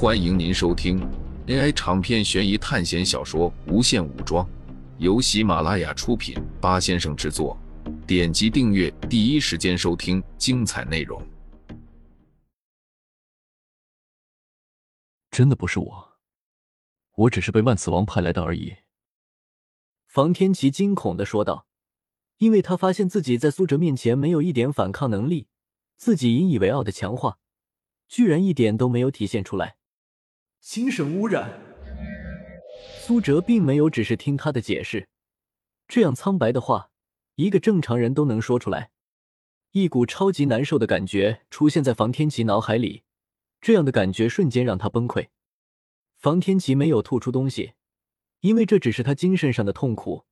欢迎您收听 AI 长篇悬疑探险小说《无限武装》，由喜马拉雅出品，八先生制作。点击订阅，第一时间收听精彩内容。真的不是我，我只是被万磁王派来的而已。房天琪惊恐的说道，因为他发现自己在苏哲面前没有一点反抗能力，自己引以为傲的强化，居然一点都没有体现出来。精神污染。苏哲并没有只是听他的解释，这样苍白的话，一个正常人都能说出来。一股超级难受的感觉出现在房天琪脑海里，这样的感觉瞬间让他崩溃。房天琪没有吐出东西，因为这只是他精神上的痛苦，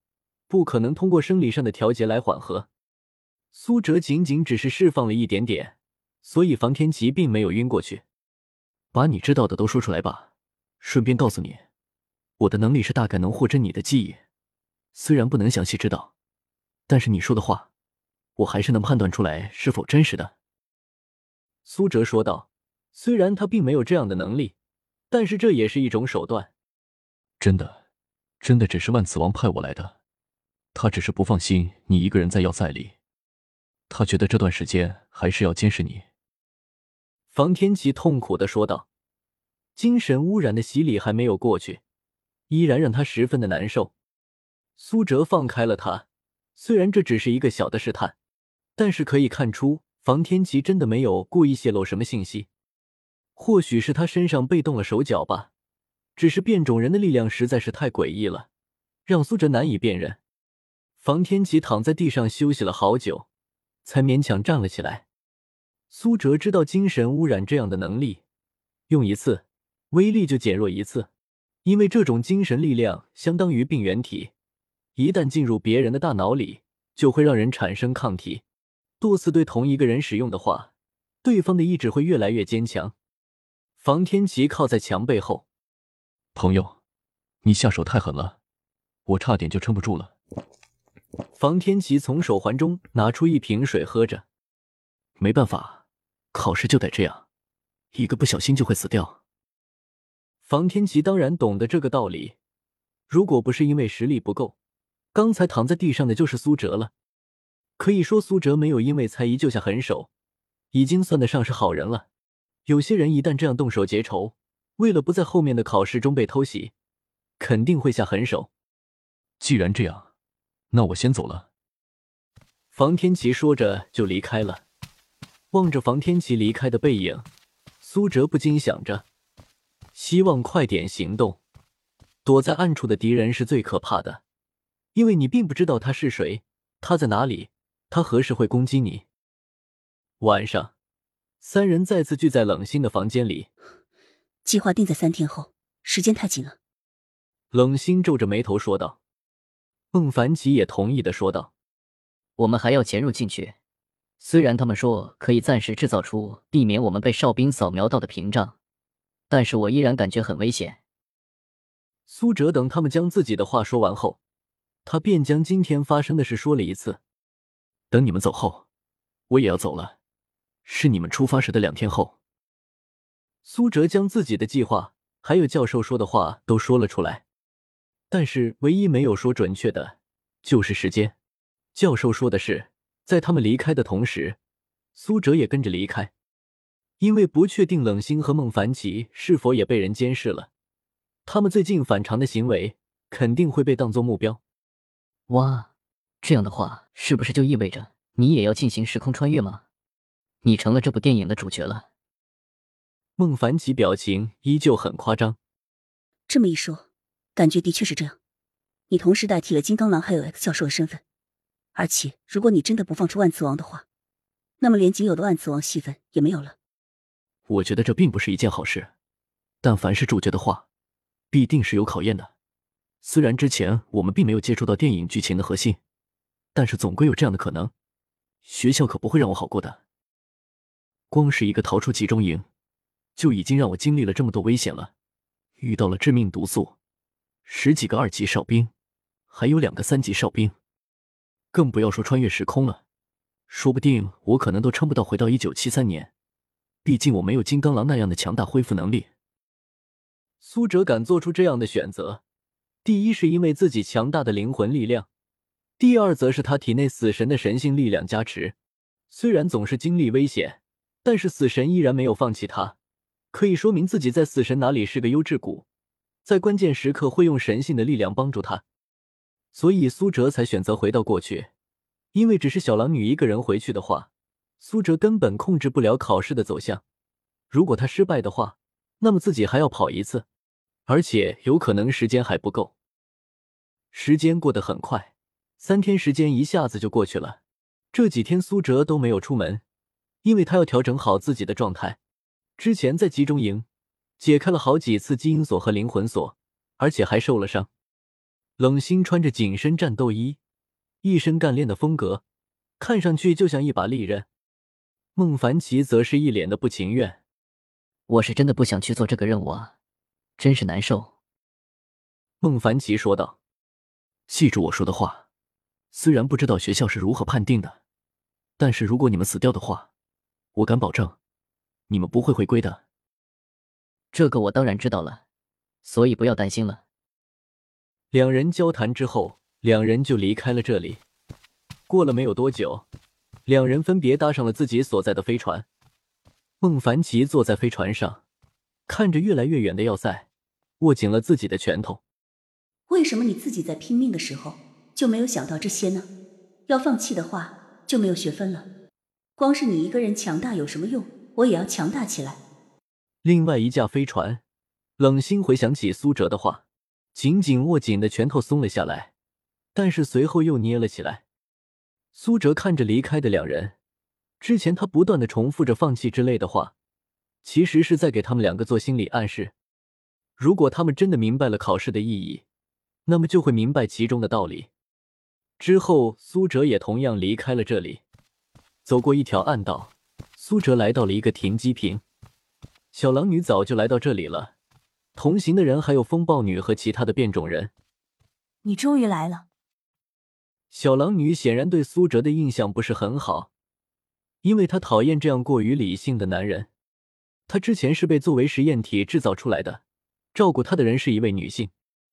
不可能通过生理上的调节来缓和。苏哲仅仅只是释放了一点点，所以房天琪并没有晕过去。把你知道的都说出来吧，顺便告诉你，我的能力是大概能获知你的记忆，虽然不能详细知道，但是你说的话，我还是能判断出来是否真实的。”苏哲说道。虽然他并没有这样的能力，但是这也是一种手段。真的，真的只是万磁王派我来的，他只是不放心你一个人在要塞里，他觉得这段时间还是要监视你。房天琪痛苦的说道：“精神污染的洗礼还没有过去，依然让他十分的难受。”苏哲放开了他，虽然这只是一个小的试探，但是可以看出房天琪真的没有故意泄露什么信息。或许是他身上被动了手脚吧，只是变种人的力量实在是太诡异了，让苏哲难以辨认。房天琪躺在地上休息了好久，才勉强站了起来。苏哲知道精神污染这样的能力，用一次威力就减弱一次，因为这种精神力量相当于病原体，一旦进入别人的大脑里，就会让人产生抗体。多次对同一个人使用的话，对方的意志会越来越坚强。房天琪靠在墙背后，朋友，你下手太狠了，我差点就撑不住了。房天琪从手环中拿出一瓶水喝着，没办法。考试就得这样，一个不小心就会死掉。房天琪当然懂得这个道理，如果不是因为实力不够，刚才躺在地上的就是苏哲了。可以说，苏哲没有因为猜疑就下狠手，已经算得上是好人了。有些人一旦这样动手结仇，为了不在后面的考试中被偷袭，肯定会下狠手。既然这样，那我先走了。房天琪说着就离开了。望着房天琪离开的背影，苏哲不禁想着：希望快点行动。躲在暗处的敌人是最可怕的，因为你并不知道他是谁，他在哪里，他何时会攻击你。晚上，三人再次聚在冷心的房间里。计划定在三天后，时间太紧了。冷心皱着眉头说道。孟凡奇也同意的说道：“我们还要潜入进去。”虽然他们说可以暂时制造出避免我们被哨兵扫描到的屏障，但是我依然感觉很危险。苏哲等他们将自己的话说完后，他便将今天发生的事说了一次。等你们走后，我也要走了，是你们出发时的两天后。苏哲将自己的计划还有教授说的话都说了出来，但是唯一没有说准确的，就是时间。教授说的是。在他们离开的同时，苏哲也跟着离开，因为不确定冷星和孟凡奇是否也被人监视了。他们最近反常的行为肯定会被当作目标。哇，这样的话，是不是就意味着你也要进行时空穿越吗？你成了这部电影的主角了。孟凡奇表情依旧很夸张。这么一说，感觉的确是这样。你同时代替了金刚狼还有 X 教授的身份。而且，如果你真的不放出万磁王的话，那么连仅有的万磁王戏份也没有了。我觉得这并不是一件好事，但凡是主角的话，必定是有考验的。虽然之前我们并没有接触到电影剧情的核心，但是总归有这样的可能。学校可不会让我好过的。光是一个逃出集中营，就已经让我经历了这么多危险了，遇到了致命毒素，十几个二级哨兵，还有两个三级哨兵。更不要说穿越时空了，说不定我可能都撑不到回到一九七三年。毕竟我没有金刚狼那样的强大恢复能力。苏哲敢做出这样的选择，第一是因为自己强大的灵魂力量，第二则是他体内死神的神性力量加持。虽然总是经历危险，但是死神依然没有放弃他，可以说明自己在死神哪里是个优质股，在关键时刻会用神性的力量帮助他。所以苏哲才选择回到过去，因为只是小狼女一个人回去的话，苏哲根本控制不了考试的走向。如果他失败的话，那么自己还要跑一次，而且有可能时间还不够。时间过得很快，三天时间一下子就过去了。这几天苏哲都没有出门，因为他要调整好自己的状态。之前在集中营解开了好几次基因锁和灵魂锁，而且还受了伤。冷心穿着紧身战斗衣，一身干练的风格，看上去就像一把利刃。孟凡奇则是一脸的不情愿：“我是真的不想去做这个任务啊，真是难受。”孟凡奇说道：“记住我说的话，虽然不知道学校是如何判定的，但是如果你们死掉的话，我敢保证，你们不会回归的。”这个我当然知道了，所以不要担心了。两人交谈之后，两人就离开了这里。过了没有多久，两人分别搭上了自己所在的飞船。孟凡奇坐在飞船上，看着越来越远的要塞，握紧了自己的拳头。为什么你自己在拼命的时候就没有想到这些呢？要放弃的话就没有学分了。光是你一个人强大有什么用？我也要强大起来。另外一架飞船，冷心回想起苏哲的话。紧紧握紧的拳头松了下来，但是随后又捏了起来。苏哲看着离开的两人，之前他不断的重复着放弃之类的话，其实是在给他们两个做心理暗示。如果他们真的明白了考试的意义，那么就会明白其中的道理。之后，苏哲也同样离开了这里，走过一条暗道，苏哲来到了一个停机坪。小狼女早就来到这里了。同行的人还有风暴女和其他的变种人。你终于来了。小狼女显然对苏哲的印象不是很好，因为她讨厌这样过于理性的男人。她之前是被作为实验体制造出来的，照顾她的人是一位女性，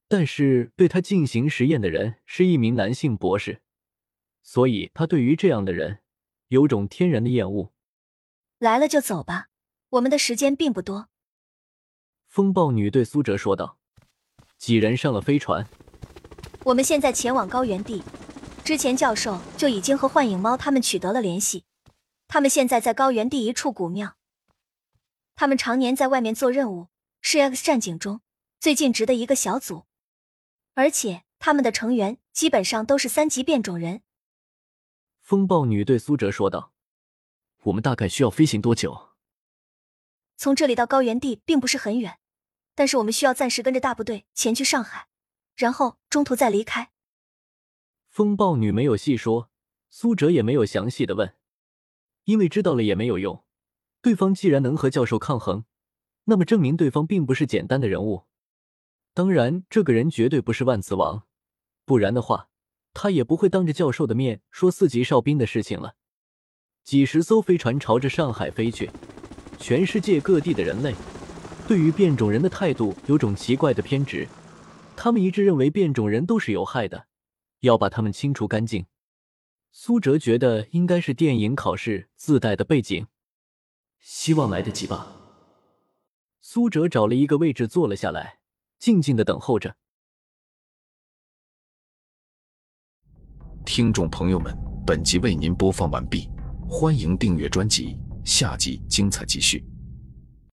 但是对她进行实验的人是一名男性博士，所以她对于这样的人有种天然的厌恶。来了就走吧，我们的时间并不多。风暴女对苏哲说道：“几人上了飞船，我们现在前往高原地。之前教授就已经和幻影猫他们取得了联系，他们现在在高原地一处古庙。他们常年在外面做任务，是 X 战警中最尽职的一个小组，而且他们的成员基本上都是三级变种人。”风暴女对苏哲说道：“我们大概需要飞行多久？从这里到高原地并不是很远。”但是我们需要暂时跟着大部队前去上海，然后中途再离开。风暴女没有细说，苏哲也没有详细的问，因为知道了也没有用。对方既然能和教授抗衡，那么证明对方并不是简单的人物。当然，这个人绝对不是万磁王，不然的话，他也不会当着教授的面说四级哨兵的事情了。几十艘飞船朝着上海飞去，全世界各地的人类。对于变种人的态度有种奇怪的偏执，他们一致认为变种人都是有害的，要把他们清除干净。苏哲觉得应该是电影考试自带的背景，希望来得及吧。苏哲找了一个位置坐了下来，静静的等候着。听众朋友们，本集为您播放完毕，欢迎订阅专辑，下集精彩继续。